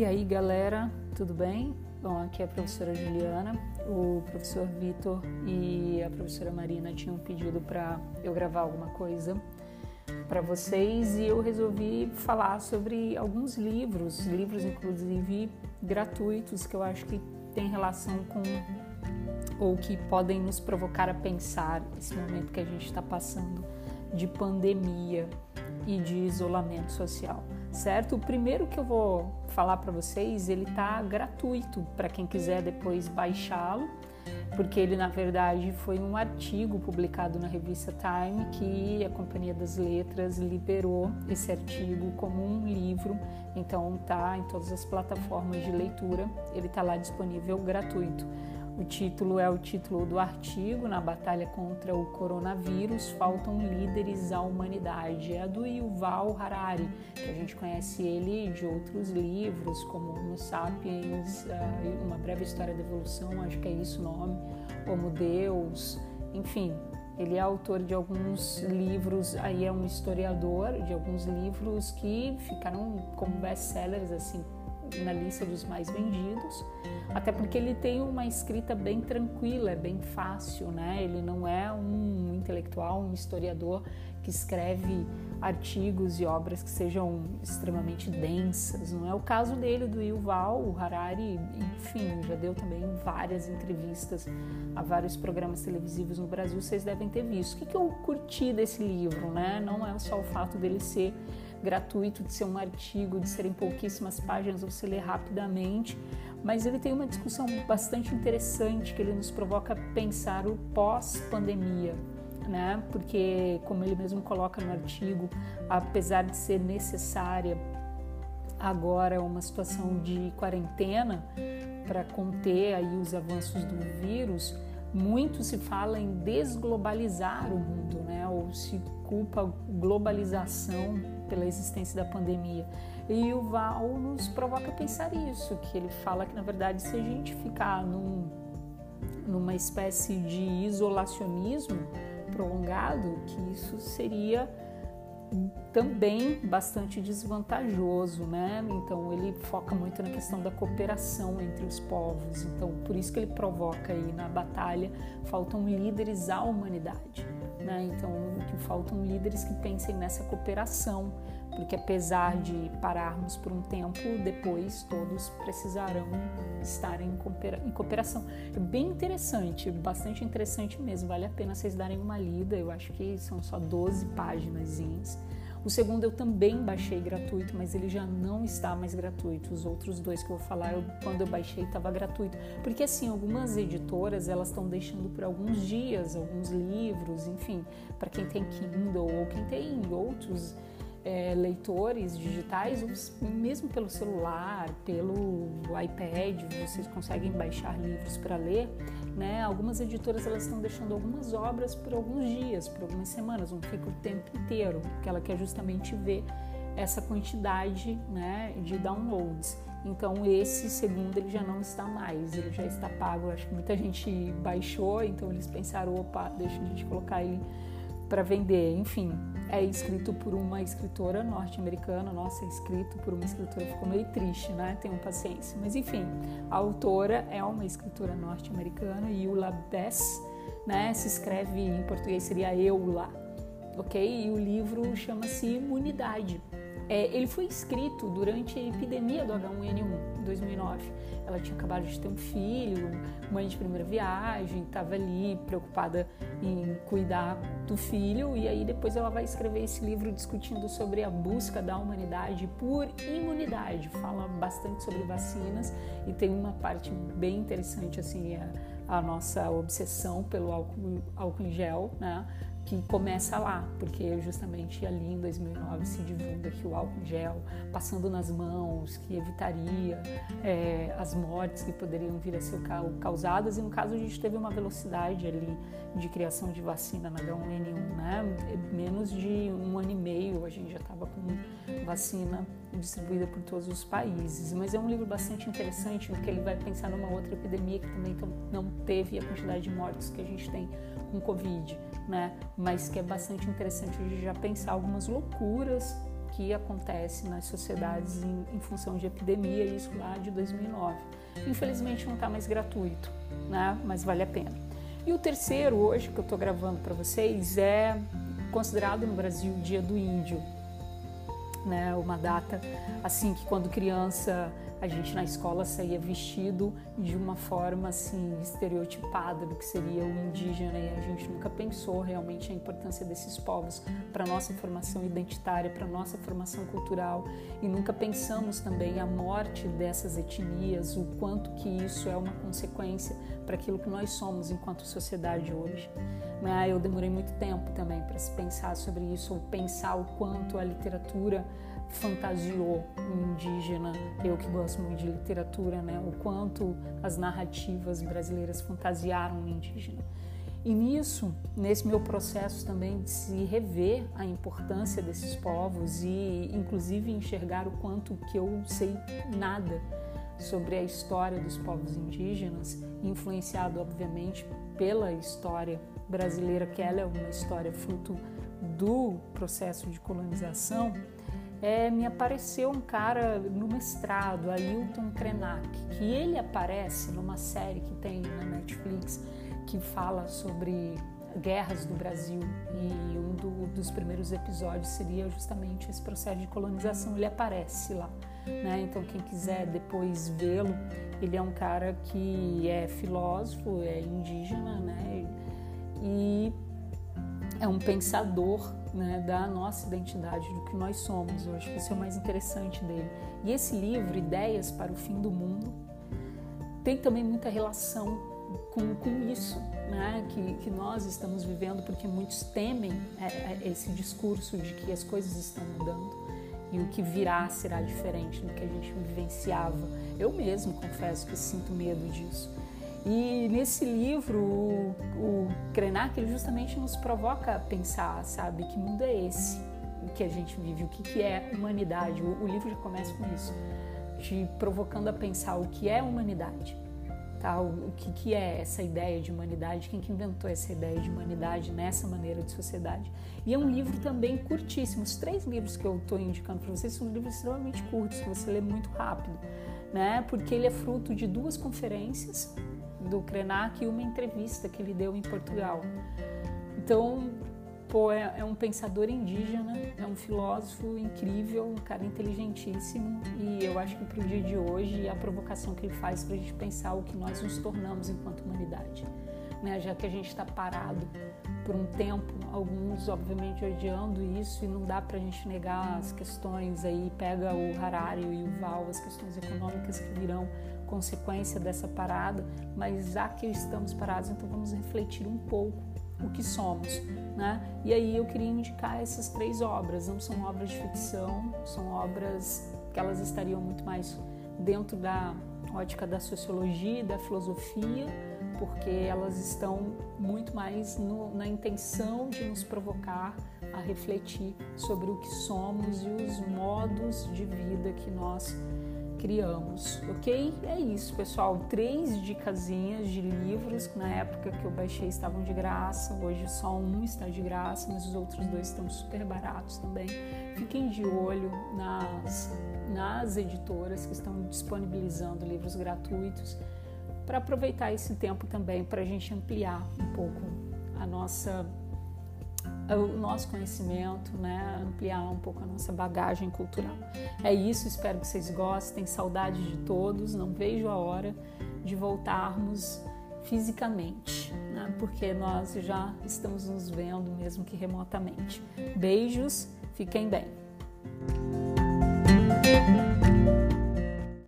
E aí, galera, tudo bem? Bom, aqui é a professora Juliana. O professor Vitor e a professora Marina tinham pedido para eu gravar alguma coisa para vocês e eu resolvi falar sobre alguns livros, livros inclusive gratuitos que eu acho que tem relação com ou que podem nos provocar a pensar esse momento que a gente está passando de pandemia e de isolamento social, certo? O primeiro que eu vou falar para vocês, ele tá gratuito para quem quiser depois baixá-lo, porque ele na verdade foi um artigo publicado na revista Time que a Companhia das Letras liberou esse artigo como um livro, então tá em todas as plataformas de leitura, ele tá lá disponível gratuito. O título é o título do artigo Na Batalha contra o Coronavírus, faltam líderes à humanidade. É do Yuval Harari, que a gente conhece ele de outros livros, como Homo Sapiens, eh, Uma Breve História da Evolução, acho que é isso o nome, Homo Deus, enfim. Ele é autor de alguns livros, aí é um historiador de alguns livros que ficaram como best-sellers, assim, na lista dos mais vendidos, até porque ele tem uma escrita bem tranquila, é bem fácil, né? Ele não é um intelectual, um historiador que escreve artigos e obras que sejam extremamente densas. Não é o caso dele, do Yuval, o Harari, enfim, já deu também várias entrevistas a vários programas televisivos no Brasil, vocês devem ter visto. O que, eu curti desse livro, né? Não é só o fato dele ser gratuito, de ser um artigo, de serem pouquíssimas páginas, você lê rapidamente, mas ele tem uma discussão bastante interessante que ele nos provoca pensar o pós-pandemia, né? Porque, como ele mesmo coloca no artigo, apesar de ser necessária agora uma situação de quarentena para conter aí os avanços do vírus, muito se fala em desglobalizar o mundo, né? Ou se culpa globalização pela existência da pandemia. E o Val nos provoca a pensar isso, que ele fala que na verdade se a gente ficar num, numa espécie de isolacionismo prolongado, que isso seria também bastante desvantajoso, né? Então ele foca muito na questão da cooperação entre os povos. Então por isso que ele provoca aí na batalha faltam líderes à humanidade, né? Então que faltam líderes que pensem nessa cooperação, porque apesar de pararmos por um tempo, depois todos precisarão estar em cooperação. É bem interessante, bastante interessante mesmo. Vale a pena vocês darem uma lida. Eu acho que são só 12 páginas o segundo eu também baixei gratuito, mas ele já não está mais gratuito. Os outros dois que eu vou falar, eu, quando eu baixei estava gratuito. Porque assim, algumas editoras elas estão deixando por alguns dias alguns livros, enfim, para quem tem Kindle ou quem tem outros é, leitores digitais, mesmo pelo celular, pelo iPad, vocês conseguem baixar livros para ler. Né? Algumas editoras elas estão deixando algumas obras por alguns dias, por algumas semanas, não fica o tempo inteiro, porque ela quer justamente ver essa quantidade né, de downloads. Então esse segundo ele já não está mais, ele já está pago. Acho que muita gente baixou, então eles pensaram, opa, deixa a gente colocar ele para vender. Enfim, é escrito por uma escritora norte-americana. Nossa, é escrito por uma escritora ficou meio triste, né? Tenham paciência. Mas enfim, a autora é uma escritora norte-americana, Eula Bess, né? Se escreve em português seria Eula, ok? E o livro chama-se Imunidade. É, ele foi escrito durante a epidemia do H1N1, em 2009. Ela tinha acabado de ter um filho, mãe de primeira viagem, estava ali preocupada em cuidar do filho, e aí depois ela vai escrever esse livro discutindo sobre a busca da humanidade por imunidade. Fala bastante sobre vacinas e tem uma parte bem interessante, assim, a, a nossa obsessão pelo álcool, álcool em gel, né? Que começa lá, porque justamente ali em 2009 se divulga que o álcool gel passando nas mãos, que evitaria é, as mortes que poderiam vir a ser causadas, e no caso a gente teve uma velocidade ali de criação de vacina na H1N1, né? Menos de um ano e meio a gente já estava com vacina distribuída por todos os países. Mas é um livro bastante interessante, porque ele vai pensar numa outra epidemia que também não teve a quantidade de mortes que a gente tem com Covid, né? Mas que é bastante interessante gente já pensar algumas loucuras que acontece nas sociedades em, em função de epidemia, isso lá de 2009. Infelizmente não está mais gratuito, né? mas vale a pena. E o terceiro, hoje, que eu estou gravando para vocês, é considerado no Brasil o Dia do Índio. Né? Uma data assim que quando criança a gente na escola saía vestido de uma forma assim estereotipada do que seria o indígena e a gente nunca pensou realmente a importância desses povos para nossa formação identitária, para nossa formação cultural e nunca pensamos também a morte dessas etnias, o quanto que isso é uma consequência para aquilo que nós somos enquanto sociedade hoje. Né? Eu demorei muito tempo também para se pensar sobre isso, ou pensar o quanto a literatura fantasiou o indígena, eu que gosto muito de literatura, né? o quanto as narrativas brasileiras fantasiaram o indígena. E nisso, nesse meu processo também de se rever a importância desses povos e inclusive enxergar o quanto que eu sei nada sobre a história dos povos indígenas, influenciado obviamente pela história brasileira, que ela é uma história fruto do processo de colonização, é, me apareceu um cara no mestrado, Ailton Krenak, que ele aparece numa série que tem na Netflix que fala sobre guerras do Brasil e um do, dos primeiros episódios seria justamente esse processo de colonização. Ele aparece lá, né? Então quem quiser depois vê-lo, ele é um cara que é filósofo, é indígena, né? E é um pensador né, da nossa identidade, do que nós somos. Eu acho que isso é o mais interessante dele. E esse livro, Ideias para o Fim do Mundo, tem também muita relação com, com isso né, que, que nós estamos vivendo, porque muitos temem é, é, esse discurso de que as coisas estão mudando e o que virá será diferente do que a gente vivenciava. Eu mesmo confesso que sinto medo disso. E nesse livro, o, o Krenak ele justamente nos provoca a pensar, sabe, que mundo é esse que a gente vive, o que, que é humanidade. O, o livro já começa com isso, te provocando a pensar o que é humanidade. Tá? O, o que, que é essa ideia de humanidade, quem que inventou essa ideia de humanidade nessa maneira de sociedade. E é um livro também curtíssimo. Os três livros que eu estou indicando para vocês são livros extremamente curtos, que você lê muito rápido, né? porque ele é fruto de duas conferências do Krenak e uma entrevista que ele deu em Portugal. Então, pô, é, é, um pensador indígena, é um filósofo incrível, um cara inteligentíssimo e eu acho que para o dia de hoje a provocação que ele faz para a gente pensar o que nós nos tornamos enquanto humanidade, né? Já que a gente está parado por um tempo, alguns obviamente odiando isso e não dá para a gente negar as questões aí, pega o Harari e o Val, as questões econômicas que virão consequência dessa parada, mas já que estamos parados, então vamos refletir um pouco o que somos, né? E aí eu queria indicar essas três obras. Não são obras de ficção, são obras que elas estariam muito mais dentro da ótica da sociologia e da filosofia, porque elas estão muito mais no, na intenção de nos provocar a refletir sobre o que somos e os modos de vida que nós criamos, ok? É isso, pessoal. Três dicasinhas de livros que na época que eu baixei estavam de graça. Hoje só um está de graça, mas os outros dois estão super baratos também. Fiquem de olho nas, nas editoras que estão disponibilizando livros gratuitos para aproveitar esse tempo também para a gente ampliar um pouco a nossa o nosso conhecimento, né? ampliar um pouco a nossa bagagem cultural. É isso, espero que vocês gostem. Saudade de todos, não vejo a hora de voltarmos fisicamente, né? porque nós já estamos nos vendo, mesmo que remotamente. Beijos, fiquem bem.